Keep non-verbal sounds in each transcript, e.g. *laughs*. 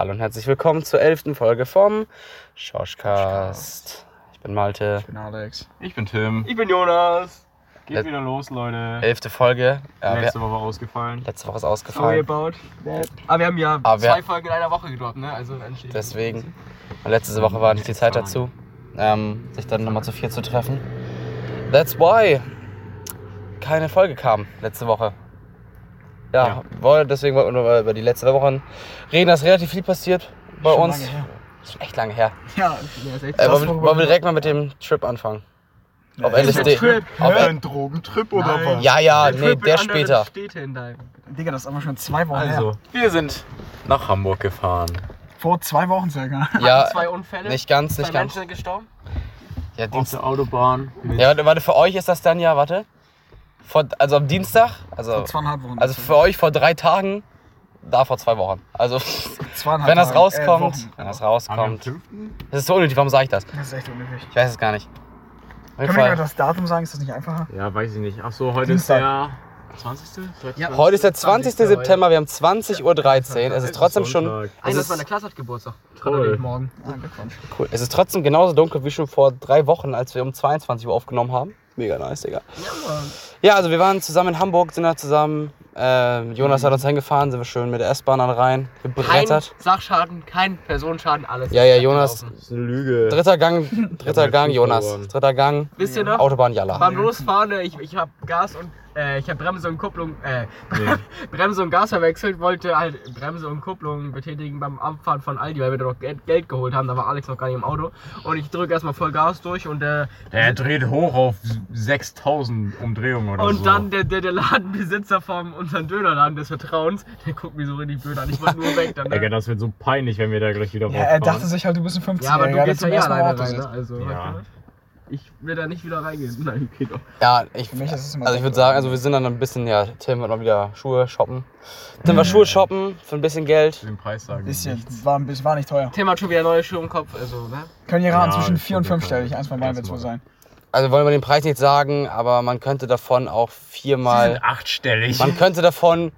Hallo und herzlich willkommen zur elften Folge vom Schorschcast. Ich bin Malte. Ich bin Alex. Ich bin Tim. Ich bin Jonas. Geht Let- wieder los, Leute. Elfte Folge. Ja, Letzte Woche ausgefallen. letzte Woche ist Sorry ausgefallen. about that. Aber wir haben ja Aber wir- zwei Folgen in einer Woche gedroppt, ne? Also. Deswegen. Und letzte Woche war nicht die Zeit dazu, ähm, sich dann nochmal zu vier zu treffen. That's why keine Folge kam letzte Woche. Ja, Ja. deswegen wollten wir über die letzte Woche reden. Da ist relativ viel passiert bei Schon uns. lange her. Ist schon echt lange her. Ja, Ja, ist echt Äh, wollen, wir, wollen wir direkt mal mit dem Trip anfangen? Auf Nee. LSD. Trip. Auf, ein Drogentrip oder Nein. was? ja, ja, Der nee, der später. Digga, das ist aber schon zwei Wochen Also, her. wir sind nach Hamburg gefahren. Vor zwei Wochen circa. Ja, Zwei Unfälle. nicht ganz, Zwei nicht ganz. Menschen sind gestorben. Ja, Auf der Autobahn. Ja warte, warte, für euch ist das dann ja, warte. Vor, also am Dienstag, also, Vor zweieinhalb Wochen. also für euch vor drei Tagen, da vor zwei Wochen. Also, zweieinhalb wenn das Tage, rauskommt, äh, Wochen. wenn das rauskommt. 5. Das ist so unnötig, warum sage ich das? Das ist echt unnötig. Ich weiß es gar nicht. Können wir das Datum sagen? Ist das nicht einfacher? Ja, weiß ich nicht. Ach so, heute Dienstag. ist der 20. Ja. Heute ist der 20. 20. September, wir haben 20.13 Uhr. Es ist trotzdem schon Einer ist- aus meiner Klasse hat Geburtstag. Ich morgen. Ah, cool. Es ist trotzdem genauso dunkel wie schon vor drei Wochen, als wir um 22 Uhr aufgenommen haben. Mega nice, Digga. Ja, Mann. Ja, also wir waren zusammen in Hamburg, sind da zusammen. Äh, Jonas hat uns hingefahren, sind wir schön mit der S-Bahn dann rein, Kein gebrettert. Sachschaden, kein Personenschaden, alles. Ja, ja, Jonas-. Das ist eine Lüge. Dritter Gang, dritter hab Gang, Jonas. Dritter Gang, Wisst ihr noch? Autobahn Jalla. Beim Losfahren, ich, ich habe Gas und äh, ich habe Bremse und Kupplung, äh, *laughs* Nee. Bremse und Gas verwechselt, wollte halt Bremse und Kupplung betätigen beim Abfahren von Aldi, weil wir da noch Geld, Geld geholt haben. Da war Alex noch gar nicht im Auto. Und ich drücke erstmal voll Gas durch und äh, Der dreht hoch auf 6000 Umdrehungen oder so. und dann der, der, der Ladenbesitzer von unserem Dönerladen des Vertrauens, *laughs* der guckt mich so richtig blöd an. Ich wollte nur weg dann. Ne? das wird so peinlich, wenn wir da gleich wieder Ja, er dachte sich halt, du bist ein 50 Ja, aber du gehst ja eh alleine rein. rein. Ne? Also, Ja. Ich will da nicht wieder reingehen. *laughs* Nein, okay doch. Ja, ich, Für mich ist es immer also ich würde sagen, also wir sind dann ein bisschen, ja, Tim wird mal wieder Schuhe shoppen. Tim war Schuhe shoppen für ein bisschen Geld. Den Preis sagen. Bisschen, war, ein bisschen, war nicht teuer. Tim hat schon wieder neue Schuhe im Kopf. Also, ne? Können ihr raten, Ja, zwischen ist 4 und schon 5 super. stelle ich. Eins von beiden wird es wohl sein. Also wollen wir den Preis nicht sagen, aber man könnte davon auch viermal. achtstellig. Man könnte davon,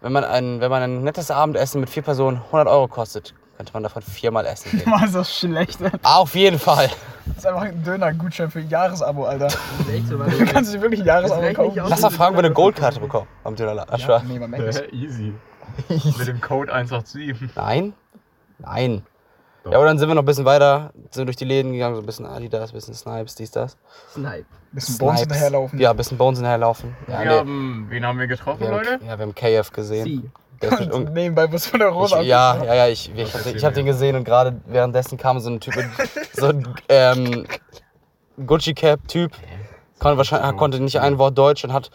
wenn man ein, wenn man ein nettes Abendessen mit vier Personen 100 Euro kostet, könnte man davon viermal essen gehen. *laughs* Mann, ist das schlecht. Das Auf jeden Fall. ist einfach ein Döner-Gutschein für ein Jahresabo, Alter. Das Du kannst dir wirklich ein Jahresabo Das kaufen. Lass mal fragen, ob wir eine Goldkarte bekommen beim Dönerladen. Ja, nee, man merkt es. Easy. *laughs* Mit dem Code 187. Nein? Nein. Doch. Ja, aber dann sind wir noch ein bisschen weiter, sind durch die Läden gegangen, so ein bisschen Adidas, ein bisschen Snipes, dies, das. Snipe. Bisschen Bones hinterherlaufen. Ja, ein bisschen Bones hinterherlaufen. Ja, Wir nee. haben, wen haben wir getroffen, wir Leute? haben, ja, wir haben KF gesehen. Sie. Und un- nebenbei du von der Rose ich, ja, ja, ja, ich, ich, hab, den- ich hab den gesehen und gerade währenddessen kam so ein Typ, mit, *laughs* so ein ähm, Gucci-Cap-Typ, konnte, wahrscheinlich, konnte nicht ein Wort Deutsch und hat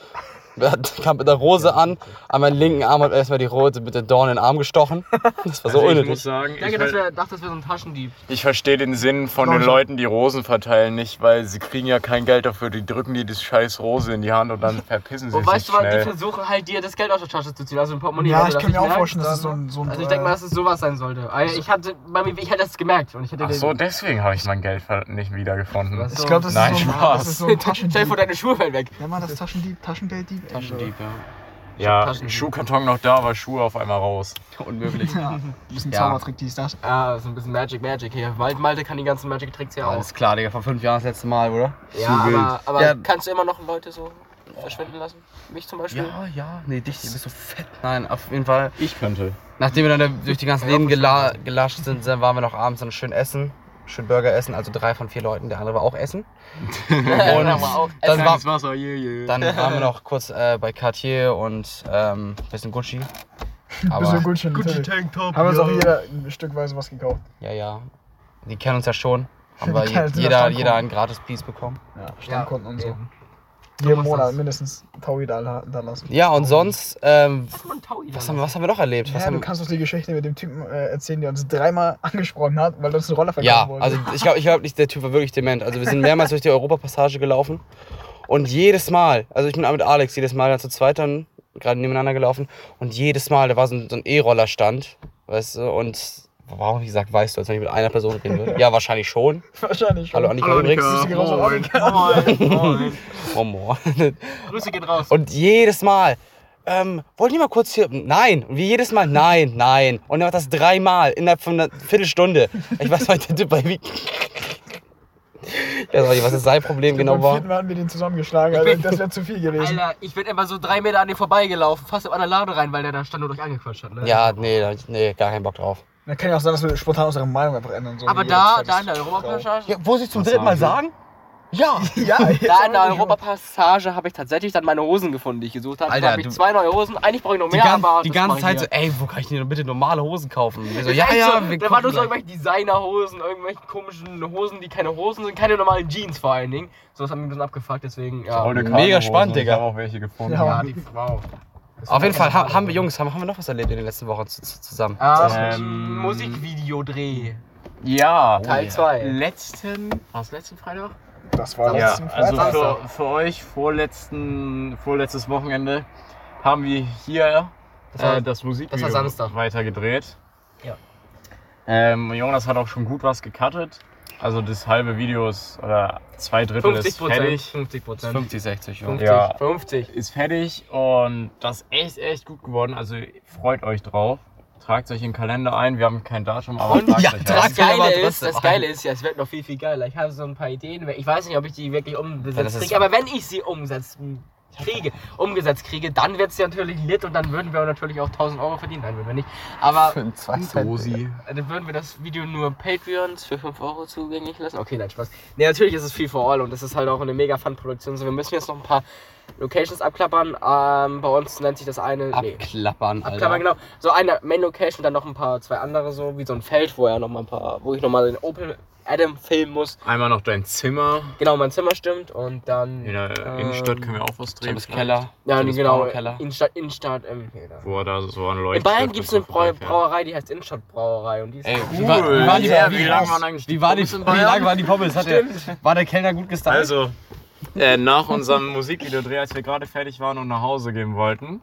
kam mit der Rose an, an meinen linken Arm hat erstmal die Rose mit der Dorn in den Arm gestochen. Das war so *laughs* Also ich unnötig. muss sagen, Ich ich, denke, das ver wäre, dachte, das wäre so ein Taschendieb. ich verstehe den Sinn von den Leute. Leuten, die Rosen verteilen, nicht, weil sie kriegen ja kein Geld dafür. Die drücken dir das scheiß Rose in die Hand und dann verpissen sie Und sich weißt du was, die versuchen halt dir das Geld aus der Tasche zu ziehen, also ein Portemonnaie. Ja, ich kann mir auch vorstellen, dass es so ein- so ein, Also ich denke mal, dass es sowas sein sollte. Also Ich hatte, ich hätte das gemerkt und ich hätte Ach so, deswegen habe ich mein Geld nicht wiedergefunden. Ich glaube, das, Nein, ist so ein- Spaß. das ist so ein *laughs* Stell dir vor, Taschendieb. deine Schuhe fallen weg. Ja, man, das Taschendieb, Taschengelddieb. Taschendieb, ja. Ja, Taschendieb. Schuhkarton noch da, aber Schuhe auf einmal raus. *laughs* Unmöglich. Ja, ein bisschen Ja. Zaubertrick, dies, das. Ja, so ein bisschen Magic, Magic hier. Malte, Malte kann die ganzen Magic-Tricks ja auch. Alles klar, Digga, vor fünf Jahren das letzte Mal, oder? Ja, aber, aber Ja. kannst du immer noch Leute so verschwinden lassen? Mich zum Beispiel? Ja, ja. Nee, dich, du bist so fett. Nein, auf jeden Fall. Ich könnte. Nachdem wir dann durch die ganzen Läden gela gelascht sind, dann waren wir noch abends dann schön essen. Schön Burger essen, also drei von vier Leuten, der andere war auch essen. *laughs* Und Dann war, dann waren wir noch kurz äh, bei Cartier und ähm, bisschen Gucci. Bisschen Aber, Gutschein. natürlich. Tanktop. Haben uns auch jeder ein Stückweise was gekauft. ja, ja. Die kennen uns ja schon. Haben *laughs* wir je, jeder, jeder ein gratis Piece bekommen. Ja, Stammkunden und so. Jeden Monat das. mindestens Taui da, da lassen. Ja, und sonst, ähm, Was, haben, wir- was haben wir noch erlebt? Was Ja, haben, du kannst doch die Geschichte mit dem Typen äh, erzählen, der uns dreimal *laughs* angesprochen hat, weil er uns einen Roller verkaufen Ja, wollte. also *laughs* ich glaube ich glaub nicht, der Typ war wirklich dement. Also wir sind mehrmals durch die Europapassage gelaufen und jedes Mal, also ich bin auch mit Alex jedes Mal dann zu zweit dann gerade nebeneinander gelaufen und jedes Mal, da war so ein, so ein E-Roller-Stand, weißt du, und warum hab ich gesagt, weißt du, als wenn ich mit einer Person reden würde? Ja, wahrscheinlich schon. *laughs* Wahrscheinlich schon. Hallo Annika Hallo, übrigens. Annika. Gehen an Moin. Annika. Moin, moin. Oh, moin. Grüße geht raus. Und jedes Mal, ähm, wollt ihr mal kurz hier, nein. Und wie jedes Mal, nein, nein. Und er macht das dreimal innerhalb von einer Viertelstunde. Ich weiß heute, der Typ bei wie. Ich weiß auch nicht, was das sein Problem genau war. vierten Mal hatten wir den zusammengeschlagen, also das wäre zu viel gewesen. Alter, ich bin immer so drei Meter an dem vorbeigelaufen, fast an der Lade rein, weil der da stand und euch angequatscht hat. Ne? Ja, nee, nee, gar keinen Bock drauf. Dann kann ja auch sein, dass wir spontan unsere Meinung einfach ändern. So Aber wie da, jetzt da in der Frau. Europapassage, Ja, wo sie zum Was dritten Mal sagen? Ja. Ja, *laughs* da in der. Europapassage habe ich tatsächlich dann meine Hosen gefunden, die ich gesucht habe. Alter, Da habe ich zwei neue Hosen. Eigentlich brauche ich noch Die, mehr, gan aber die ganze Zeit so, hier. ey, wo kann ich denn bitte normale Hosen kaufen? So, *laughs* ja, ja, so, wir da waren nur so irgendwelche Designerhosen, irgendwelche komischen Hosen, die keine Hosen sind, keine normalen Jeans vor allen Dingen. So, das haben wir ein bisschen abgefuckt, deswegen, ja. Mega spannend, Digga. Ich habe auch welche gefunden. Ja. Ja, die, wow. Das Auf war jeden Fall ha haben wir, Jungs, haben, haben wir noch was erlebt in den letzten Wochen zu, zu, zusammen? Ähm, Ähm, Musikvideodreh. Ja. Teil 2. Letzten. War es letzten Freitag? Das war Ja, letzten also Freitag. für, für euch vorletzten, vorletztes Wochenende haben wir hier Das war- äh, das Musikvideo das war Samstag. weiter gedreht. Ja. Ähm, Jonas hat auch schon gut was gecuttet. Also das halbe Video ist, oder zwei Drittel 50 ist Prozent. fertig. 50 Prozent. 50, 60, ja. 50. Ja. 50. Ist fertig und das ist echt, echt gut geworden. Also freut euch drauf. Tragt euch in den Kalender ein. Wir haben kein Datum, aber Und- tragt Ja, euch. Das Geile ist, das Geile ist ja, es wird noch viel, viel geiler. Ich habe so ein paar Ideen. Ich weiß nicht, ob ich die wirklich Ja, ist- kriege, aber wenn ich sie umsetzen kriege, umgesetzt kriege, dann wird es ja natürlich lit und dann würden wir natürlich auch 1000 Euro verdienen. Nein, würden wir nicht. Aber Für zwei. Dosi. dann würden wir das Video nur Patreons für 5 Euro zugänglich lassen. Okay, nein, Spaß. Nee, natürlich ist es viel for all und das ist halt auch eine mega Fun-Produktion. So, wir müssen jetzt noch ein paar Locations abklappern. Ähm, bei uns nennt sich das eine. Nee. Abklappern, Alter. Abklappern, genau. So eine Main Location, dann noch ein paar, zwei andere so, wie so ein Feld, wo er noch mal ein paar, wo ich noch mal den Opel Adam filmen muss. Einmal noch dein Zimmer. Genau, mein Zimmer stimmt und dann. In der ähm, Innenstadt können wir auch was drehen. Thomas Keller. Ja, Thomas genau. Keller. Innenstadt, Innenstadt, ähm. Wo er da so eine In Leuchte. Bayern gibt es eine Brau Brauerei, die heißt Innenstadtbrauerei und die ist Ey, cool. wie, war, wie, waren die, Ja, wie, wie lang waren eigentlich war die, Pommes in wie waren die Pommes? Hat der, war der Kellner gut gestylt? Also, äh, nach unserem Musikvideodreh, als wir gerade fertig waren und nach Hause gehen wollten,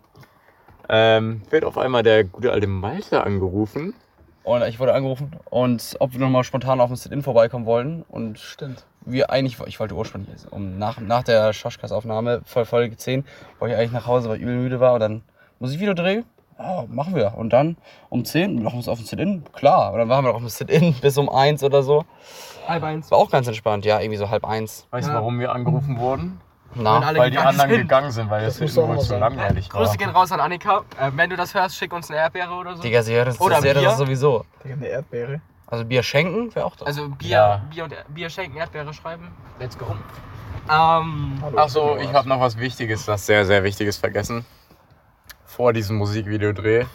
ähm, wird auf einmal der gute alte Malte angerufen. Und ich wurde angerufen und ob wir nochmal spontan auf dem Sit-In vorbeikommen wollen. Und Stimmt. wir eigentlich, ich wollte ursprünglich, um nach, nach der Schoschkas-Aufnahme, voll Folge 10, wollte ich eigentlich nach Hause, weil ich übel müde war. Und dann Musikvideo drehen. Ja, machen wir. Und dann um 10 noch uns auf dem Sit-In. Klar. Und dann waren wir noch auf dem Sit-In *laughs* bis um 1 oder so. Halb eins. War auch ganz entspannt, ja, irgendwie so halb eins. Weißt du, Ja. warum wir angerufen wurden? Na, alle Weil die gegangen anderen sind. gegangen sind, weil Das es immer zu langweilig war. Grüße gehen raus an Annika. Äh, wenn du das hörst, schick uns eine Erdbeere oder so. Digga, sie hört das, Oder das, das sowieso. Digga, eine Erdbeere. Also Bier schenken wäre auch da. Also Bier, Ja. Bier und Bier schenken, Erdbeere schreiben. Let's go. Ähm, Hallo, Ach so, bin ich habe noch was Wichtiges, was sehr, sehr Wichtiges vergessen. Vor diesem Musikvideodreh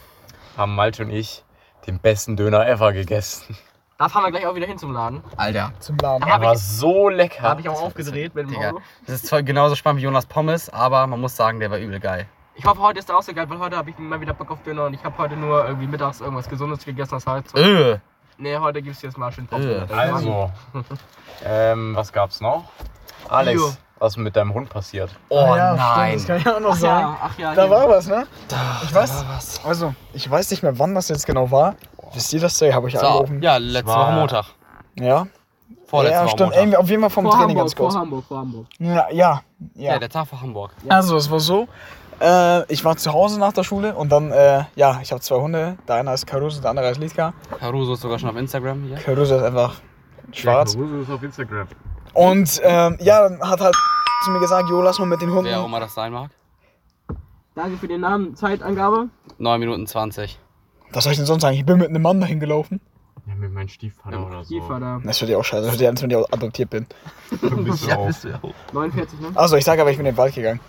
haben Malte und ich den besten Döner ever gegessen. Da fahren wir gleich auch wieder hin zum Laden. Alter. Zum Laden. Der war so Da lecker. habe ich auch aufgedreht mit dem Digga. Auto. Das ist zwar genauso spannend wie Jonas Pommes, aber man muss sagen, der war übel geil. Ich hoffe, heute ist er auch so geil, weil heute habe ich mal wieder Bock auf Döner und ich habe heute nur irgendwie mittags irgendwas Gesundes gegessen. Das heißt, Öh. nee, heute gibt es jetzt mal schön Äh, Pommes. Also, *laughs* ähm, was gab's noch? Alex, Bio. was mit deinem Hund passiert? Oh Ah ja, nein. Stimmt, das kann ich auch noch Ach sagen. ja, ach ja. Da hier. war was, ne? Da, Ich da weiß- war was. Also, ich weiß nicht mehr, wann das jetzt genau war. Wisst ihr das? Da habe ich So, angerufen. ja, letzte Woche Montag. Ja. Vorletzte ja, Woche stimmt. Montag. Irgendwie auf jeden Fall vom vor Training Hamburg, ganz kurz. vor Hamburg, vor Hamburg. Ja, ja. Ja. ja. der Tag vor Hamburg. Also, es war so. Äh, ich war zu Hause nach der Schule und dann, äh, ja, ich habe zwei Hunde. Der eine heißt Caruso, der andere heißt Litka. Caruso ist sogar schon auf Instagram hier. Caruso ist einfach schwarz. Caruso ist auf Instagram. Und ähm, ja, dann hat halt *laughs* zu mir gesagt, jo, lass mal mit den Hunden. Wer auch immer das sein mag. Danke für den Namen, Zeitangabe. 9 Minuten 20. Was soll ich denn sonst sagen? Ich bin mit einem Mann dahin gelaufen. Ja, mit meinem Stiefvater oder so. Stiefvater. Das wird ja auch scheiße, das wird ja, als wenn ich auch adoptiert bin. Bist *laughs* du auch. du auch. 49, ne? Also, ich sage aber, ich bin in den Wald gegangen.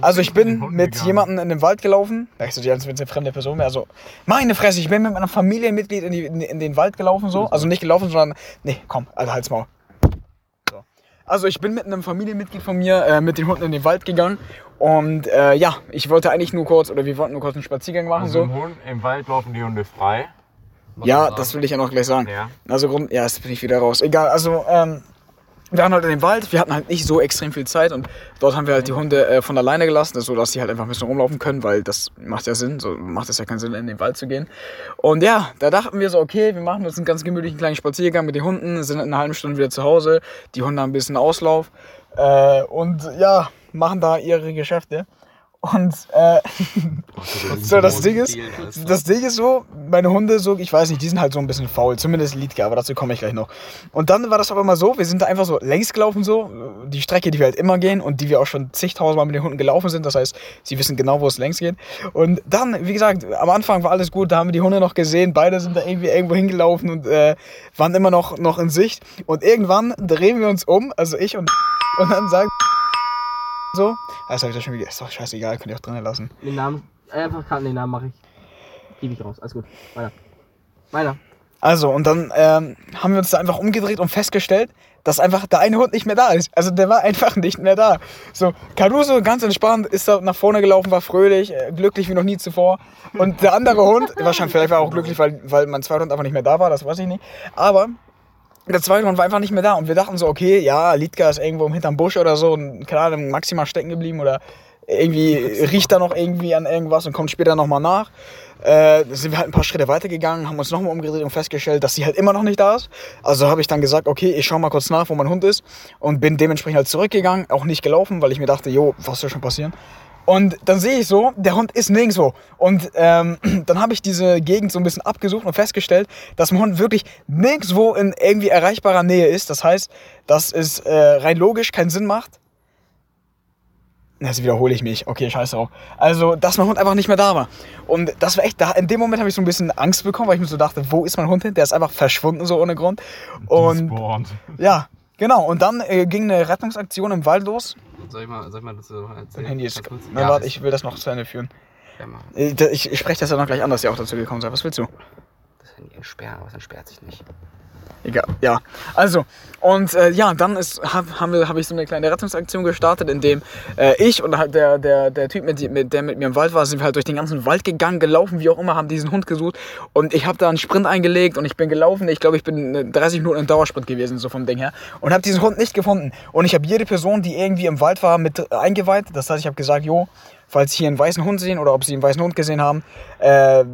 Also, ich bin mit jemandem in den Wald gelaufen. Da so, wenn es eine fremde Person wäre. Also, meine Fresse, ich bin mit meinem Familienmitglied in, die, in, in den Wald gelaufen, so. Also nicht gelaufen, sondern. Nee, komm, Alter, halt's Maul. So. Also, ich bin mit einem Familienmitglied von mir äh, mit den Hunden in den Wald gegangen. Und äh, ja, ich wollte eigentlich nur kurz, oder wir wollten nur kurz einen Spaziergang machen, Also so. im, Hund, im Wald laufen die Hunde frei. Ja, das will ich ja noch gleich sagen. Ja. Also Grund, ja, jetzt bin ich wieder raus. Egal, also ähm, wir waren halt in dem Wald, wir hatten halt nicht so extrem viel Zeit und dort haben wir halt die Hunde äh, von alleine gelassen, so dass sie halt einfach ein bisschen rumlaufen können, weil das macht ja Sinn, so macht es ja keinen Sinn in den Wald zu gehen. Und ja, da dachten wir so, okay, wir machen uns einen ganz gemütlichen kleinen Spaziergang mit den Hunden, sind in einer halben Stunde wieder zu Hause, die Hunde haben ein bisschen Auslauf äh, und ja, machen da ihre Geschäfte. Und äh, so, das Ding ist, das Ding ist so, meine Hunde so, ich weiß nicht, die sind halt so ein bisschen faul, zumindest Liedke, aber dazu komme ich gleich noch. Und dann war das aber immer so, wir sind da einfach so längs gelaufen so, die Strecke, die wir halt immer gehen und die wir auch schon zigtausendmal mit den Hunden gelaufen sind, das heißt, sie wissen genau, wo es längs geht. Und dann, wie gesagt, am Anfang war alles gut, da haben wir die Hunde noch gesehen, beide sind da irgendwie irgendwo hingelaufen und äh, waren immer noch, noch in Sicht. Und irgendwann drehen wir uns um, also ich und und dann sagt so, das habe ich da schon wieder, ist doch scheißegal, könnt ihr auch drinnen lassen. Den Namen, einfach Karten, den Namen mache ich. Gib ich raus, alles gut. Weiter. Weiter. Also, und dann ähm, haben wir uns da einfach umgedreht und festgestellt, dass einfach der eine Hund nicht mehr da ist. Also der war *laughs* einfach nicht mehr da. So, Caruso ganz entspannt, ist da nach vorne gelaufen, war fröhlich, äh, glücklich wie noch nie zuvor. Und der andere Hund, wahrscheinlich vielleicht war er auch glücklich, weil, weil mein zweiter Hund einfach nicht mehr da war, das weiß ich nicht. Aber der zweite Hund war einfach nicht mehr da und wir dachten so, okay, ja, Liedka ist irgendwo hinterm Busch oder so und Ahnung, maximal stecken geblieben oder irgendwie riecht er noch irgendwie an irgendwas und kommt später nochmal nach. Äh, sind wir halt ein paar Schritte weitergegangen, haben uns nochmal umgedreht und festgestellt, dass sie halt immer noch nicht da ist. Also habe ich dann gesagt, okay, ich schau mal kurz nach, wo mein Hund ist und bin dementsprechend halt zurückgegangen, auch nicht gelaufen, weil ich mir dachte, jo, was soll schon passieren? Und dann sehe ich so, der Hund ist nirgendwo. Und ähm, *clears throat* dann habe ich diese Gegend so ein bisschen abgesucht und festgestellt, dass mein Hund wirklich nirgendwo in irgendwie erreichbarer Nähe ist. Das heißt, dass es äh, rein logisch keinen Sinn macht. Jetzt wiederhole ich mich. Okay, scheiße auch. Also, dass mein Hund einfach nicht mehr da war. Und das war echt, da, in dem Moment habe ich so ein bisschen Angst bekommen, weil ich mir so dachte, wo ist mein Hund hin? Der ist einfach verschwunden, so ohne Grund. Und Despawned. ja, genau. Und dann äh, ging eine Rettungsaktion im Wald los. Soll ich mal, soll ich mal das so erzählen? Mein Handy ist. Na, Ja, warte, ich will das noch zu Ende führen. ja, mach. Ich, ich, ich spreche das ja noch gleich an, dass ihr auch dazu gekommen seid. Was willst du? Das Handy entsperren, aber es entsperrt sich nicht. Egal, ja. Also, und äh, ja, dann ist, hab, habe ich so eine kleine Rettungsaktion gestartet, in dem äh, ich und halt der, der, der Typ, mit, mit, der mit mir im Wald war, sind wir halt durch den ganzen Wald gegangen, gelaufen, wie auch immer, haben diesen Hund gesucht. Und ich habe da einen Sprint eingelegt und ich bin gelaufen. Ich glaube, ich bin äh, 30 Minuten im Dauersprint gewesen, so vom Ding her. Und habe diesen Hund nicht gefunden. Und ich habe jede Person, die irgendwie im Wald war, mit eingeweiht. Das heißt, ich habe gesagt, jo, falls Sie hier einen weißen Hund sehen oder ob Sie einen weißen Hund gesehen haben, äh,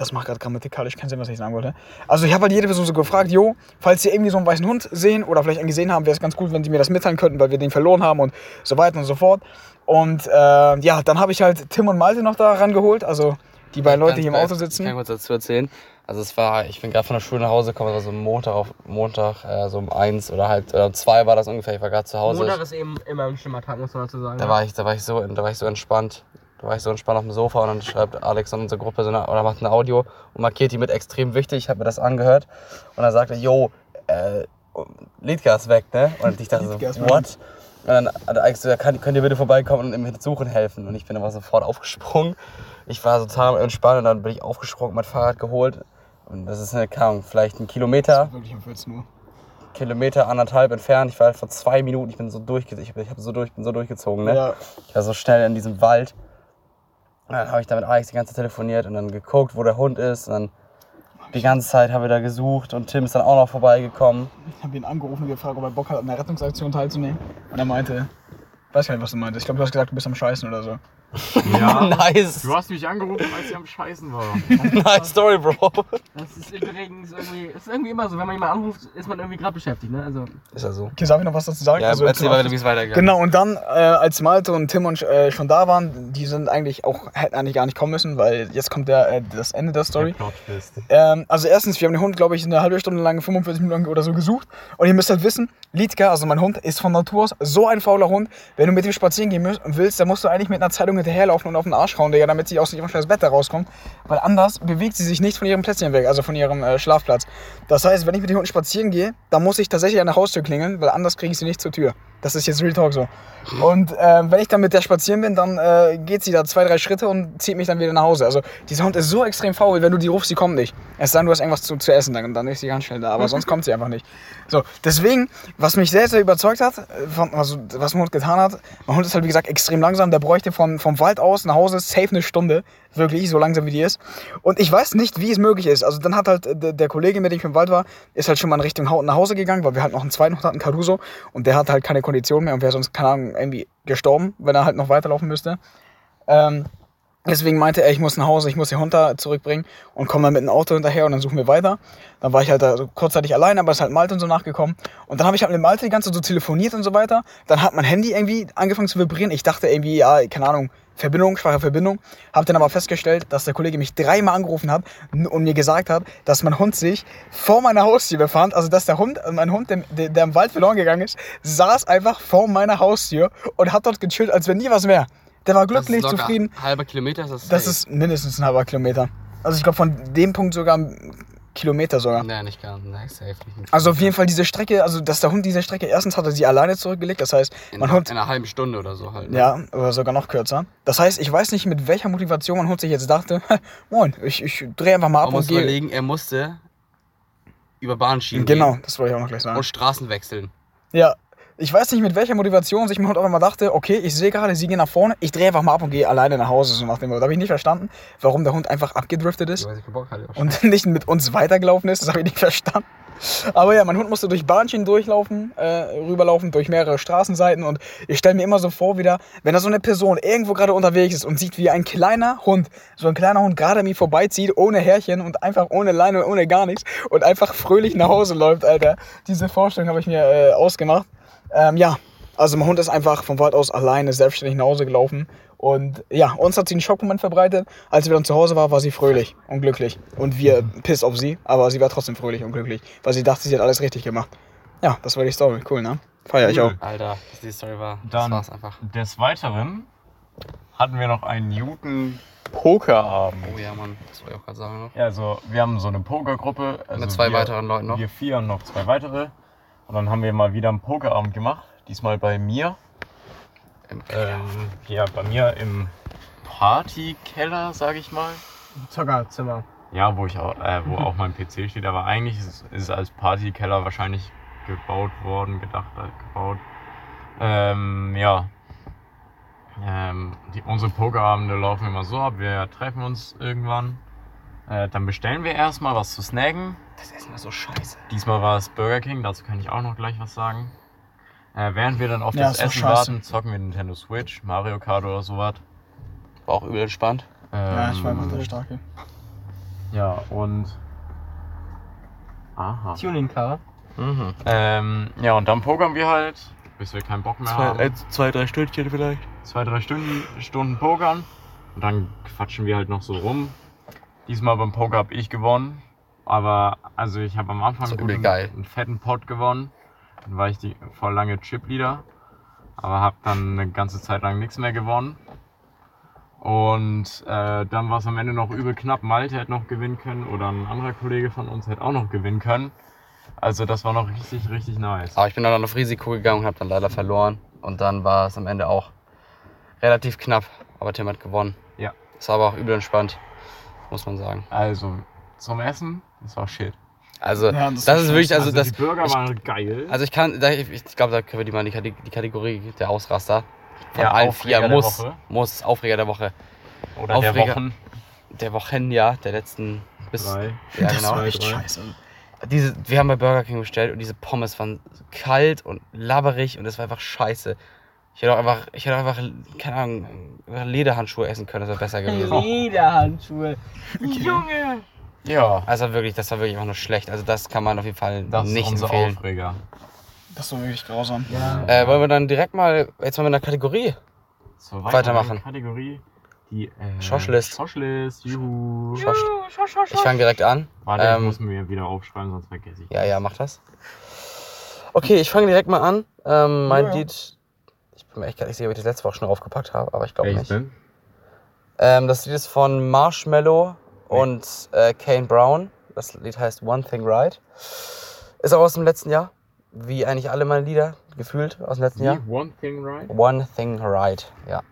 das macht gerade grammatikalisch keinen Sinn, was ich sagen wollte. Also ich habe halt jede Person so gefragt, jo, falls Sie irgendwie so einen weißen Hund sehen oder vielleicht einen gesehen haben, wäre es ganz gut, wenn Sie mir das mitteilen könnten, weil wir den verloren haben und so weiter und so fort. Und äh, ja, dann habe ich halt Tim und Malte noch da rangeholt, also die beiden Leute, die im Auto Ich sitzen. kann kurz dazu erzählen. Also es war, ich bin gerade von der Schule nach Hause gekommen, also Montag auf Montag, äh, so um eins oder halb oder um zwei war das ungefähr. Ich war gerade zu Hause. Montag ist eben immer ein schlimmer Tag, muss man dazu sagen. Da war ich, da war ich so, da war ich so entspannt. Da war ich so entspannt auf dem Sofa und dann schreibt Alex in unsere Gruppe so eine, oder macht ein Audio und markiert die mit extrem wichtig. Ich habe mir das angehört und dann sagte, yo, äh, Liedka ist weg, ne? Und ich dachte so, what? Und dann hat Alex so, ja, kann, könnt ihr bitte vorbeikommen und ihm suchen helfen? Und ich bin aber sofort *laughs* aufgesprungen. Ich war total entspannt und dann bin ich aufgesprungen, mein Fahrrad geholt. Und das ist eine, keine Ahnung, vielleicht ein Kilometer. Wirklich um 14 Uhr. Kilometer, anderthalb entfernt. Ich war vor zwei Minuten, ich bin so durchgezogen, ich, ich hab so durch, bin so durchgezogen, ne? Ja. Ich war so schnell in diesem Wald. Und dann habe ich da mit Alex die ganze Zeit telefoniert und dann geguckt, wo der Hund ist. Und dann die ganze Zeit haben wir da gesucht und Tim ist dann auch noch vorbeigekommen. Ich habe ihn angerufen und gefragt, ob er Bock hat, an der Rettungsaktion teilzunehmen. Und er meinte, weiß gar nicht, was du meintest. Ich glaube, du hast gesagt, du bist am Scheißen oder so. Ja. *laughs* nice. Du hast mich angerufen, als ich am Scheißen war. *laughs* nice Story, Bro. Das ist übrigens irgendwie, ist irgendwie immer so, wenn man jemanden anruft, ist man irgendwie gerade beschäftigt, ne? Also, Ist ja so. Okay, darf ich noch was dazu sagen? Ja, Also, erzähl mal, wie es weitergegangen Genau, und dann, äh, als Malte und Tim und, äh, schon da waren, die sind eigentlich auch, hätten eigentlich gar nicht kommen müssen, weil jetzt kommt der, äh, das Ende der Story. Plot-Twist. Ähm, also erstens, wir haben den Hund, glaube ich, eine halbe Stunde lang, 45 Minuten lang oder so gesucht. Und ihr müsst halt wissen, Liedka, also mein Hund, ist von Natur aus so ein fauler Hund. Wenn du mit ihm spazieren gehen willst, dann musst du eigentlich mit einer Zeitung hinterherlaufen und auf den Arsch hauen, Digga, damit sie aus ihrem scheiß Bett da rauskommt. Weil anders bewegt sie sich nicht von ihrem Plätzchen weg, also von ihrem äh, Schlafplatz. Das heißt, wenn ich mit den Hunden spazieren gehe, dann muss ich tatsächlich an der Haustür klingeln, weil anders kriege ich sie nicht zur Tür. Das ist jetzt Real Talk so. Und ähm, wenn ich dann mit der spazieren bin, dann äh, geht sie da zwei, drei Schritte und zieht mich dann wieder nach Hause. Also dieser Hund ist so extrem faul, wenn du die rufst, sie kommt nicht. Es sei denn, du hast irgendwas zu, zu essen, dann, dann ist sie ganz schnell da. Aber sonst kommt sie einfach nicht. So, deswegen, was mich sehr, sehr überzeugt hat, äh, von, also, was mein Hund getan hat, mein Hund ist halt wie gesagt extrem langsam. Der bräuchte von, vom Wald aus nach Hause safe eine Stunde. Wirklich, so langsam wie die ist. Und ich weiß nicht, wie es möglich ist. Also dann hat halt äh, der, der Kollege, mit dem ich im Wald war, ist halt schon mal in Richtung Hau- nach Hause gegangen, weil wir halt noch einen zweiten Hund hatten, Caruso. Und der hat halt keine Kondition mehr und wäre sonst, keine Ahnung, irgendwie gestorben, wenn er halt noch weiterlaufen müsste. Ähm, deswegen meinte er, ich muss nach Hause, ich muss Hund da zurückbringen und komme dann mit dem Auto hinterher und dann suchen wir weiter. Dann war ich halt da so kurzzeitig allein, aber ist halt Malte und so nachgekommen. Und dann habe ich halt mit Malte die ganze Zeit so telefoniert und so weiter. Dann hat mein Handy irgendwie angefangen zu vibrieren. Ich dachte irgendwie, ja, keine Ahnung, Verbindung, schwache Verbindung. Hab dann aber festgestellt, dass der Kollege mich dreimal angerufen hat und mir gesagt hat, dass mein Hund sich vor meiner Haustür befand. Also dass der Hund, äh, mein Hund, der, der, im Wald verloren gegangen ist, saß einfach vor meiner Haustür und hat dort gechillt, als wenn nie was wäre. Der war glücklich, Das ist zufrieden. Halber Kilometer ist das. Das safe. ist mindestens ein halber Kilometer. Also ich glaube von dem Punkt sogar Kilometer sogar. Nee, nicht ganz. Nee, safe nicht. Also auf jeden Fall diese Strecke, also dass der Hund diese Strecke, erstens hat er sie alleine zurückgelegt, das heißt, In, Hund, in einer halben Stunde oder so halt. ne? ja, oder sogar noch kürzer. Das heißt, ich weiß nicht, mit welcher Motivation mein Hund sich jetzt dachte, *laughs* moin, ich, ich drehe einfach mal ab Man und muss gehe. überlegen, er musste über Bahnschienen Genau, gehen das wollte ich auch noch gleich sagen. und Straßen wechseln. Ja, ich weiß nicht, mit welcher Motivation sich mein Hund auf einmal dachte, okay, ich sehe gerade, sie gehen nach vorne, ich drehe einfach mal ab und gehe alleine nach Hause. So nach dem Motto. Da habe ich nicht verstanden, warum der Hund einfach abgedriftet ist und nicht mit uns weitergelaufen ist. Das habe ich nicht verstanden. Aber ja, mein Hund musste durch Bahnschienen durchlaufen, äh, rüberlaufen, durch mehrere Straßenseiten. Und ich stelle mir immer so vor, wieder, wenn da so eine Person irgendwo gerade unterwegs ist und sieht, wie ein kleiner Hund, so ein kleiner Hund gerade an mir vorbeizieht, ohne Härchen und einfach ohne Leine, ohne gar nichts und einfach fröhlich nach Hause läuft, Alter. Diese Vorstellung habe ich mir äh, ausgemacht. Ähm, ja, also mein Hund ist einfach vom Wald aus alleine selbstständig nach Hause gelaufen. Und ja, uns hat sie einen Schockmoment verbreitet. Als sie dann zu Hause war, war sie fröhlich und glücklich. Und wir piss auf sie, aber sie war trotzdem fröhlich und glücklich, weil sie dachte, sie hat alles richtig gemacht. Ja, das war die Story. Cool, ne? Feier ich auch. Cool. Alter, dass die Story war. Dann- das war's einfach. Des Weiteren hatten wir noch einen Newton Pokerabend. Oh ja, Mann, das wollte ich auch gerade sagen noch. Ja, also wir haben so eine Pokergruppe. Also Mit zwei wir, weiteren Leuten noch. Wir vier und noch zwei weitere. Und dann haben wir mal wieder einen Pokerabend gemacht. Diesmal bei mir. Im- Ähm, hier bei mir im Partykeller, sag ich mal. Zockerzimmer. Ja, wo ich auch, äh, wo auch mein PC steht. Aber eigentlich ist, es- ist es als Partykeller wahrscheinlich gebaut worden, gedacht, äh, gebaut. Ähm, ja. Ähm, die, unsere Pokerabende laufen immer so ab. Wir treffen uns irgendwann. Äh, dann bestellen wir erstmal was zu snacken. Das Essen war so scheiße. Diesmal war es Burger King, dazu kann ich auch noch gleich was sagen. Äh, während wir dann auf Ja, das doch Essen scheiße. warten, zocken wir Nintendo Switch, Mario Kart oder sowas. War auch übel entspannt. Ja, ich war einfach Ähm, der Starke. Ja, und. Aha. Tuning Car. Mhm. Ähm, ja, und dann pokern wir halt, bis wir keinen Bock mehr haben. zwei, drei Stündchen vielleicht. Zwei, drei Stunden, Stunden pokern. Und dann quatschen wir halt noch so rum. Diesmal beim Poker habe ich gewonnen. Aber, also ich habe am Anfang einen, einen fetten Pot gewonnen. Dann war ich die voll lange Chip-Leader. Aber habe dann eine ganze Zeit lang nichts mehr gewonnen. Und äh, dann war es am Ende noch übel knapp. Malte hätte noch gewinnen können oder ein anderer Kollege von uns hätte auch noch gewinnen können. Also das war noch richtig, richtig nice. Aber ich bin dann auf Risiko gegangen und habe dann leider verloren. Und dann war es am Ende auch relativ knapp. Aber Tim hat gewonnen. Ja. Es war aber auch übel entspannt, muss man sagen. Also zum Essen, das war shit. Also, Ja, das, das ist war wirklich, also, Also das, die Burger ich, waren geil. also ich kann, da- ich, ich glaube, da können wir die mal in die, die Kategorie der Ausraster. Von Ja, allen Aufreger vier der muss, Woche. muss Aufreger der Woche. Oder der Aufreger- Wochen. Der Wochen, ja, der letzten bis. Drei. Ja, das genau. war echt drei. scheiße. Diese, wir haben bei Burger King bestellt und diese Pommes waren kalt und labberig und es war einfach scheiße. Ich hätte auch einfach, ich hätte auch einfach, keine Ahnung, einfach Lederhandschuhe essen können, das wäre besser gewesen. *laughs* Lederhandschuhe. Junge. Ja, Also wirklich, das war wirklich einfach nur schlecht. Also das kann man auf jeden Fall das nicht ist empfehlen. Aufreger. Das war wirklich grausam. Ja. Äh, wollen wir dann direkt mal, jetzt mal mit einer Kategorie. So, Weitermachen. Kategorie. Die äh, Schoschlist. Schoschlist, juhu. Ich fange direkt an. Warte, ich Ähm, muss mir wieder aufschreiben, sonst vergesse ich. Ja, ja, mach das. Okay, ich fange direkt mal an. Ähm, mein Ja, ja. Lied, ich bin mir echt gar nicht sicher, ob ich das letzte Woche schon aufgepackt habe, aber ich glaube nicht. denn? Ähm, das Lied ist von Marshmallow und äh, Kane Brown. Das Lied heißt One Thing Right. Ist auch aus dem letzten Jahr. Wie eigentlich alle meine Lieder, gefühlt aus dem letzten Jahr. Wie? One Thing Right? One Thing Right, ja.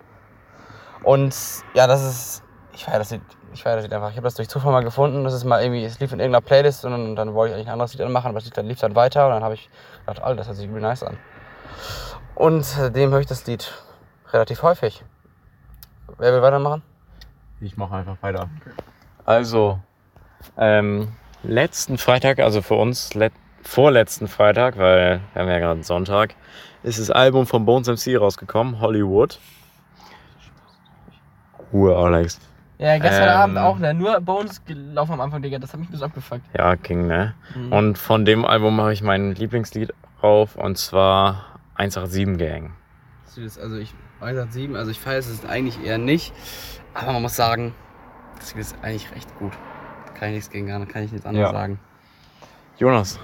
Und ja, das ist. Ich feiere das Lied. Ich feiere das Lied einfach. Ich habe das durch Zufall mal gefunden. Das ist mal irgendwie, es lief in irgendeiner Playlist und dann, dann wollte ich eigentlich ein anderes Lied anmachen, aber das Lied dann lief dann weiter und dann habe ich gedacht, Alter, das hört sich übel nice an. Und seitdem höre ich das Lied relativ häufig. Wer will weitermachen? Ich mache einfach weiter. Also, ähm, letzten Freitag, also für uns let vorletzten Freitag, weil wir haben ja gerade Sonntag, ist das Album von Bones MC rausgekommen, Hollywood. Ruhe, Alex. Ja, gestern Ähm. Abend auch, ne? Nur Bones gelaufen am Anfang, Digga. Das hat mich ein bisschen abgefuckt. Ja, King, ne? Mhm. Und von dem Album mache ich mein Lieblingslied rauf und zwar 187 Gang. Also ich, Weisheit 7, also ich feiere es eigentlich eher nicht. Aber man muss sagen, das Lied ist eigentlich recht gut. Kann ich nichts gegen sagen, kann ich nichts anderes Ja. sagen. Jonas.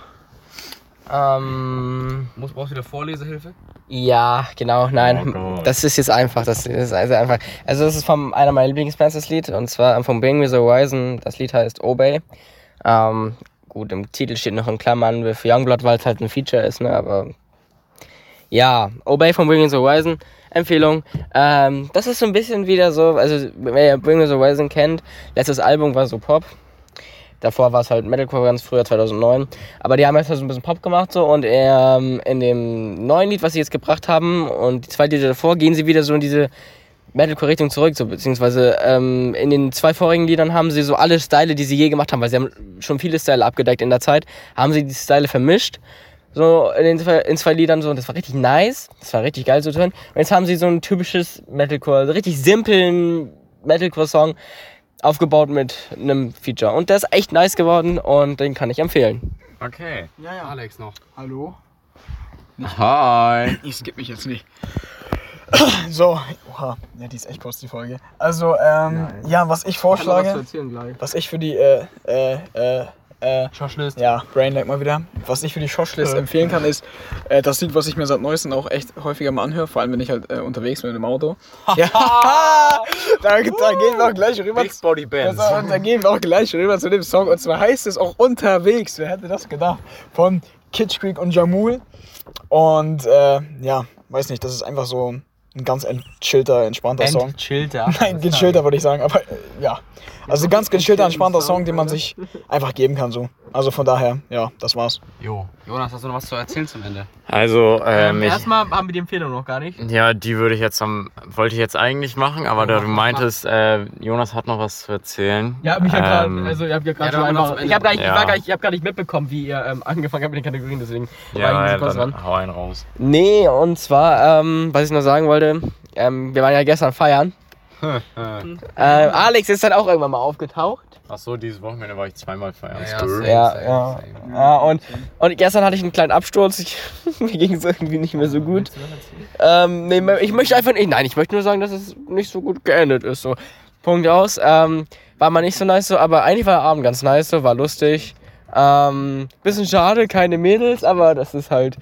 Ähm, Muss, brauchst du wieder Vorlesehilfe? ja, genau, nein. Oh das ist jetzt einfach. Das ist also einfach. Also, das ist von einer meiner Lieblingsbands, das Lied. Und zwar von Bring Me the Horizon. Das Lied heißt Obey. Ähm, gut, im Titel steht noch in Klammern für Youngblood, weil es halt ein Feature ist, ne? Aber ja, Obey von Bring the Horizon. Empfehlung. Ähm, das ist so ein bisschen wieder so, also wer Bring the Horizon kennt, letztes Album war so Pop. Davor war es halt Metalcore ganz früher, 2009. Aber die haben jetzt halt so ein bisschen Pop gemacht so und ähm, in dem neuen Lied, was sie jetzt gebracht haben und die zwei Lieder davor, gehen sie wieder so in diese Metalcore-Richtung zurück, so, beziehungsweise ähm, in den zwei vorigen Liedern haben sie so alle Style, die sie je gemacht haben, weil sie haben schon viele Style abgedeckt in der Zeit, haben sie die Style vermischt, so in den zwei, in zwei Liedern so und das war richtig nice, das war richtig geil so zu hören. Und jetzt haben sie so ein typisches Metalcore, so richtig simplen Metalcore-Song aufgebaut mit einem Feature und der ist echt nice geworden und den kann ich empfehlen. Okay. Ja, ja. Alex noch. Hallo? Hi. Ich skippe mich jetzt nicht. *coughs* So, oha, ja, die ist echt kurz, die Folge. Also, ähm, ja, was ich vorschlage, erzählen gleich. was ich für die, äh, äh, äh, äh, Shoshlist. ja, Brainlag mal wieder, was ich für die Shoshlist empfehlen kann, ist äh, das Lied, was ich mir seit neuestem auch echt häufiger mal anhöre, vor allem wenn ich halt äh, unterwegs bin mit dem Auto. *laughs* ja, *laughs* da, da gehen wir auch gleich rüber. Big Body Bands. Und da gehen wir auch gleich rüber zu dem Song. Und zwar heißt es auch unterwegs. Wer hätte das gedacht? Von Kitsch Creek und Jamul. Und äh, ja, weiß nicht, das ist einfach so ein ganz entchillter, entspannter Song. Chillter. *laughs* Nein, gechillter würde ich sagen, aber äh, ja. Also ganz gechillter, entspannter Song, den man sich einfach geben kann so. Also von daher, ja, das war's. Jo. Jonas, hast du noch was zu erzählen zum Ende? Also, ähm, ich, Erstmal haben wir die Empfehlung noch gar nicht. ja, die würde ich jetzt am, wollte ich jetzt eigentlich machen, aber da du meintest, äh, Jonas hat noch was zu erzählen. Ja, mich ja Ähm, gerade, also ihr habt ja Ja, gerade schon haben einfach, ich habe gar, nicht- ich Ja. gar, nicht- ich hab gar nicht mitbekommen, wie ihr ähm, angefangen habt mit den Kategorien, deswegen war ich Ja, ja kurz dran. hau einen raus. Nee, und zwar, ähm, was ich noch sagen wollte, ähm, wir waren ja gestern feiern. *laughs* äh, Alex ist dann auch irgendwann mal aufgetaucht. Ach so, dieses Wochenende war ich zweimal feiern. Ja, Stir. same, Ja, same, ja. same. Ja, und, und gestern hatte ich einen kleinen Absturz. Ich, *laughs* mir ging es irgendwie nicht mehr so gut. Ähm, nee, ich möchte einfach nicht, nein, ich möchte nur sagen, dass es nicht so gut geendet ist. So. Punkt aus. Ähm, war mal nicht so nice so, aber eigentlich war der Abend ganz nice so, war lustig. Ähm, bisschen schade, keine Mädels, aber das ist halt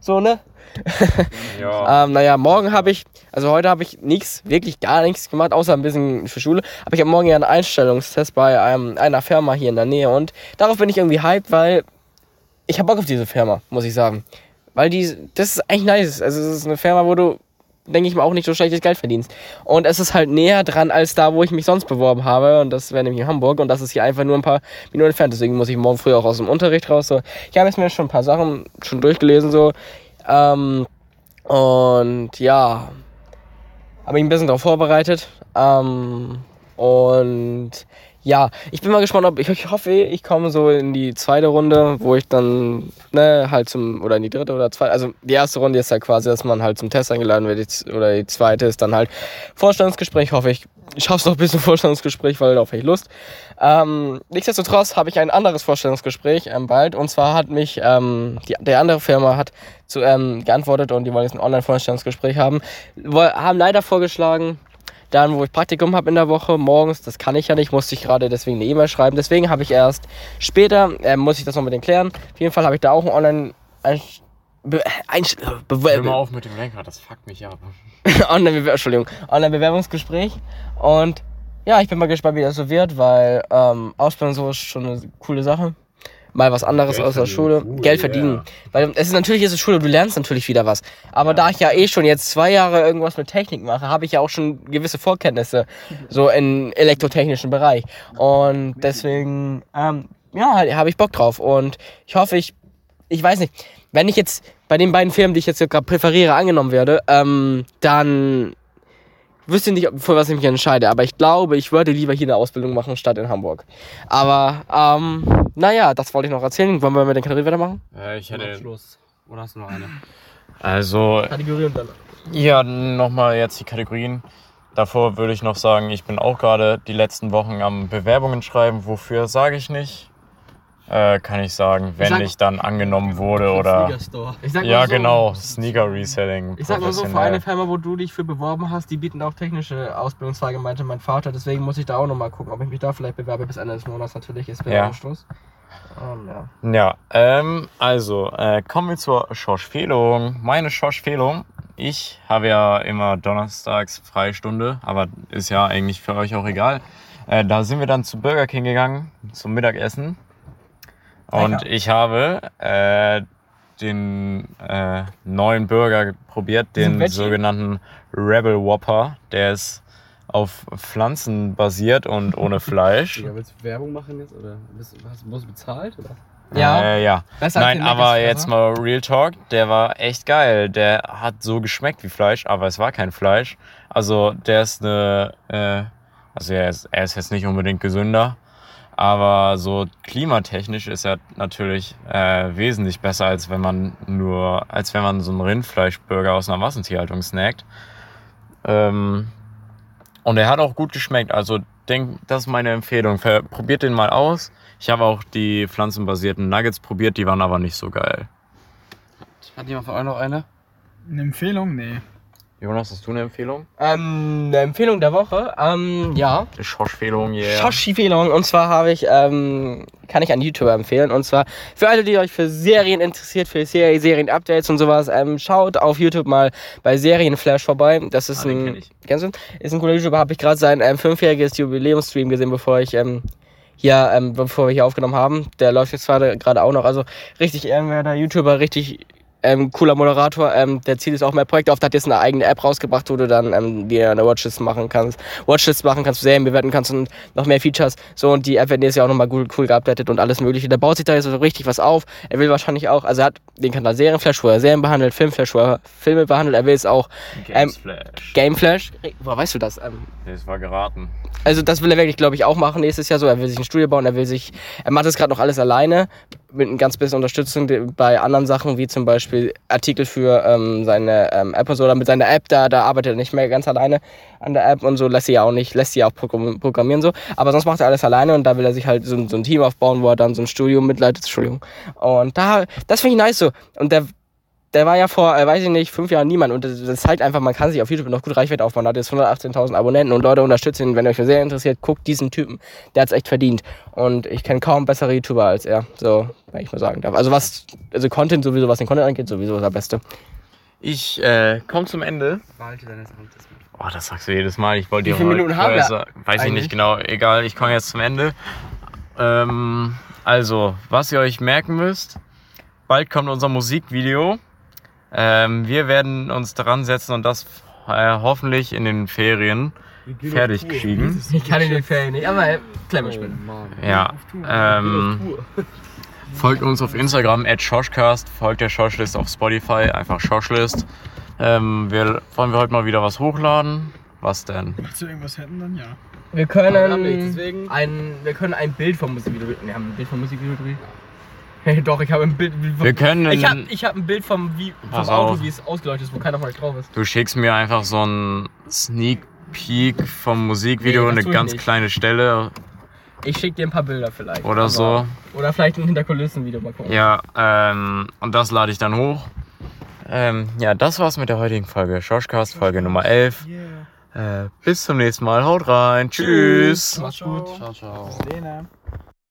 so, ne? *laughs* Ja. Ähm, naja, morgen habe ich, also heute habe ich nichts, wirklich gar nichts gemacht, außer ein bisschen für Schule. Aber ich habe morgen ja einen Einstellungstest bei einem, einer Firma hier in der Nähe und darauf bin ich irgendwie hyped, weil ich habe Bock auf diese Firma, muss ich sagen. Weil die, das ist eigentlich nice. Also es ist eine Firma, wo du, denke ich mal, auch nicht so schlechtes Geld verdienst. Und es ist halt näher dran als da, wo ich mich sonst beworben habe. Und das wäre nämlich in Hamburg. Und das ist hier einfach nur ein paar Minuten entfernt. Deswegen muss ich morgen früh auch aus dem Unterricht raus. So. Ich habe jetzt mir schon ein paar Sachen schon durchgelesen. So. Ähm, und ja, habe ich ein bisschen darauf vorbereitet. Ähm, und ja, ich bin mal gespannt, ob ich, ich hoffe, ich komme so in die zweite Runde, wo ich dann ne, halt zum oder in die dritte oder zweite, also die erste Runde ist ja quasi, dass man halt zum Test eingeladen wird, oder die zweite ist dann halt Vorstellungsgespräch. Hoffe ich, ich schaffe es noch bis zum *laughs* Vorstellungsgespräch, weil darauf habe ich Lust. Ähm, nichtsdestotrotz habe ich ein anderes Vorstellungsgespräch ähm, bald und zwar hat mich ähm, die, der andere Firma hat zu, ähm, geantwortet und die wollen jetzt ein Online-Vorstellungsgespräch haben. Woll, haben leider vorgeschlagen, dann, wo ich Praktikum habe in der Woche, morgens, das kann ich ja nicht, musste ich gerade deswegen eine E-Mail schreiben. Deswegen habe ich erst später, äh, muss ich das noch mit denen klären. Auf jeden Fall habe ich da auch ein Online- ein, Be, ein, Be, Hör mal auf mit dem Lenkrad, das fuckt mich ab. *laughs* Online, Entschuldigung, Online-Bewerbungsgespräch. Und ja, ich bin mal gespannt, wie das so wird, weil ähm, Ausbildung so ist schon eine coole Sache. Mal was anderes Geld aus der Schule. cool, Geld ja. verdienen. Weil es ist natürlich ist es Schule, du lernst natürlich wieder was. Aber da ich ja eh schon jetzt zwei Jahre irgendwas mit Technik mache, habe ich ja auch schon gewisse Vorkenntnisse so im elektrotechnischen Bereich. Und deswegen, ähm, ja, habe ich Bock drauf. Und ich hoffe, ich, ich weiß nicht, wenn ich jetzt bei den beiden Firmen, die ich jetzt gerade präferiere, angenommen werde, ähm, dann wüsste nicht, für was ich mich entscheide. Aber ich glaube, ich würde lieber hier eine Ausbildung machen, statt in Hamburg. Aber, ähm, naja, das wollte ich noch erzählen. Wollen wir mit den Kategorien weitermachen? Äh, ich hätte. Schluss. Oder hast du noch eine? Also, Kategorien dann. ja, nochmal jetzt die Kategorien. Davor würde ich noch sagen, ich bin auch gerade die letzten Wochen am Bewerbungen schreiben. Wofür sage ich nicht. Äh, kann ich sagen, wenn sag- ich dann angenommen wurde oder. Ich Ja, so, genau, Sneaker Reselling. Ich sag mal so, für professionell. eine Firma, wo du dich für beworben hast, die bieten auch technische Ausbildungszweige, meinte mein Vater. Deswegen muss ich da auch nochmal gucken, ob ich mich da vielleicht bewerbe bis Ende des Monats natürlich. Ist Ja. Bewerbungsschluss. Ähm, ja. Ja, ähm, also äh, kommen wir zur Schorschfehlung. Meine Schorschfehlung. Ich habe ja immer donnerstags Freistunde, aber ist ja eigentlich für euch auch egal. Äh, da sind wir dann zu Burger King gegangen zum Mittagessen. Und Lecker. ich habe äh, den äh, neuen Burger probiert, den sogenannten Rebel Whopper. Der ist auf Pflanzen basiert und ohne *laughs* Fleisch. Digga, willst du Werbung machen jetzt? Oder bist, hast, wurdest du bezahlt? Oder? Ja. Äh, ja. Nein, aber jetzt mal Real Talk, der war echt geil. Der hat so geschmeckt wie Fleisch, aber es war kein Fleisch. Also der ist eine, äh, also er ist, er ist jetzt nicht unbedingt gesünder, aber so klimatechnisch ist er natürlich äh, wesentlich besser, als wenn man nur, als wenn man so einen Rindfleischburger aus einer Massentierhaltung snackt. Ähm, und er hat auch gut geschmeckt. Also denk, das ist meine Empfehlung. Probiert den mal aus. Ich habe auch die pflanzenbasierten Nuggets probiert, die waren aber nicht so geil. Hat jemand von euch noch eine? Eine Empfehlung? Nee. Jonas, hast du eine Empfehlung? Ähm, eine Empfehlung der Woche. Ähm, ja. Schorschfehlung, yeah. Shoshi-Fehlung. Und zwar habe ich, ähm, kann ich einen YouTuber empfehlen. Und zwar für alle, die euch für Serien interessiert, für Serie, Serien-Updates und sowas, ähm, schaut auf YouTube mal bei Serienflash vorbei. Das ist Ah, ein. Kennst du? Ist ein cooler YouTuber. Habe ich gerade sein ähm, fünfjähriges Jubiläumsstream gesehen, bevor ich ähm, hier, ähm, bevor wir hier aufgenommen haben. Der läuft jetzt gerade gerade auch noch. Also richtig ehrenwerter YouTuber, richtig ähm, cooler Moderator. Ähm, der zieht jetzt auch mehr Projekte auf. Der hat jetzt eine eigene App rausgebracht, wo du dann ähm, dir eine Watchlist machen kannst. Watchlist machen kannst, Serien bewerten kannst und noch mehr Features. So, und die App wird nächstes Jahr auch nochmal cool, cool geupdatet und alles mögliche. Der baut sich da jetzt so richtig was auf. Er will wahrscheinlich auch, also er hat den Kanal Serienflash, wo er Serien behandelt, Filmflash, wo er Filme behandelt. Er will es auch ähm, Gamesflash. Gameflash. Woher weißt du das? Ähm, Das war geraten. also das will er wirklich, glaube ich, auch machen nächstes Jahr so. Er will sich ein Studio bauen, er will sich, er macht das gerade noch alles alleine mit ein ganz bisschen Unterstützung bei anderen Sachen, wie zum Beispiel Artikel für ähm, seine ähm, App und so, oder mit seiner App, da, da arbeitet er nicht mehr ganz alleine an der App und so, lässt sie ja auch nicht, lässt sie ja auch programm- programmieren so, aber sonst macht er alles alleine und da will er sich halt so, ein- so ein Team aufbauen, wo er dann so ein Studio mitleitet, Entschuldigung. Und da, das finde ich nice so. Und der, der war ja vor, äh, weiß ich nicht, fünf Jahren niemand. Und das, das zeigt einfach, man kann sich auf YouTube noch gut Reichweite aufbauen. Er hat jetzt 118.000 Abonnenten und Leute unterstützen ihn. Wenn ihr euch für sehr interessiert, guckt diesen Typen. Der hat's echt verdient. Und ich kenne kaum bessere YouTuber als er. So, wenn ich mal sagen darf. Also was, also Content sowieso, was den Content angeht, sowieso ist er Beste. Ich äh, komme zum Ende. Deines Amtes mit. Oh, das sagst du jedes Mal. Ich wollte Wie dir viele heute Minuten haben wir sagen- Weiß ich nicht genau. Egal, ich komme jetzt zum Ende. Ähm, also, was ihr euch merken müsst, bald kommt unser Musikvideo. Ähm, wir werden uns dran setzen und das äh, hoffentlich in den Ferien fertig kriegen. Ich kann in den Ferien nicht, aber Klemme spielen. Mann. Ja. Ähm, folgt uns auf Instagram at Shoshcast, folgt der Shoshlist auf Spotify, einfach Shoshlist. Ähm, wir, wollen wir heute mal wieder was hochladen? Was denn? Willst du irgendwas hätten, dann ja. Wir können ein, wir können ein Bild vom Musikvideo. Wir haben ein Bild vom Musikvideo. Hey, doch, ich habe ein Bild. Vom, Wir können- Ich habe ich hab ein Bild vom, wie, vom Auto, auf. wie es ausgeleuchtet ist, wo keiner von euch drauf ist. Du schickst mir einfach so ein Sneak Peek vom Musikvideo, Nee, eine ganz nicht. kleine Stelle Ich schicke dir ein paar Bilder vielleicht. oder aber- so. Oder vielleicht ein Hinterkulissen-Video mal gucken. Ja, ähm, und das lade ich dann hoch. Ähm, ja, das war's mit der heutigen Folge. Shoshcast, Folge Nummer 11. Yeah. Äh, bis zum nächsten Mal. Haut rein. Tschüss. Macht's gut. Ciao, ciao. Lena.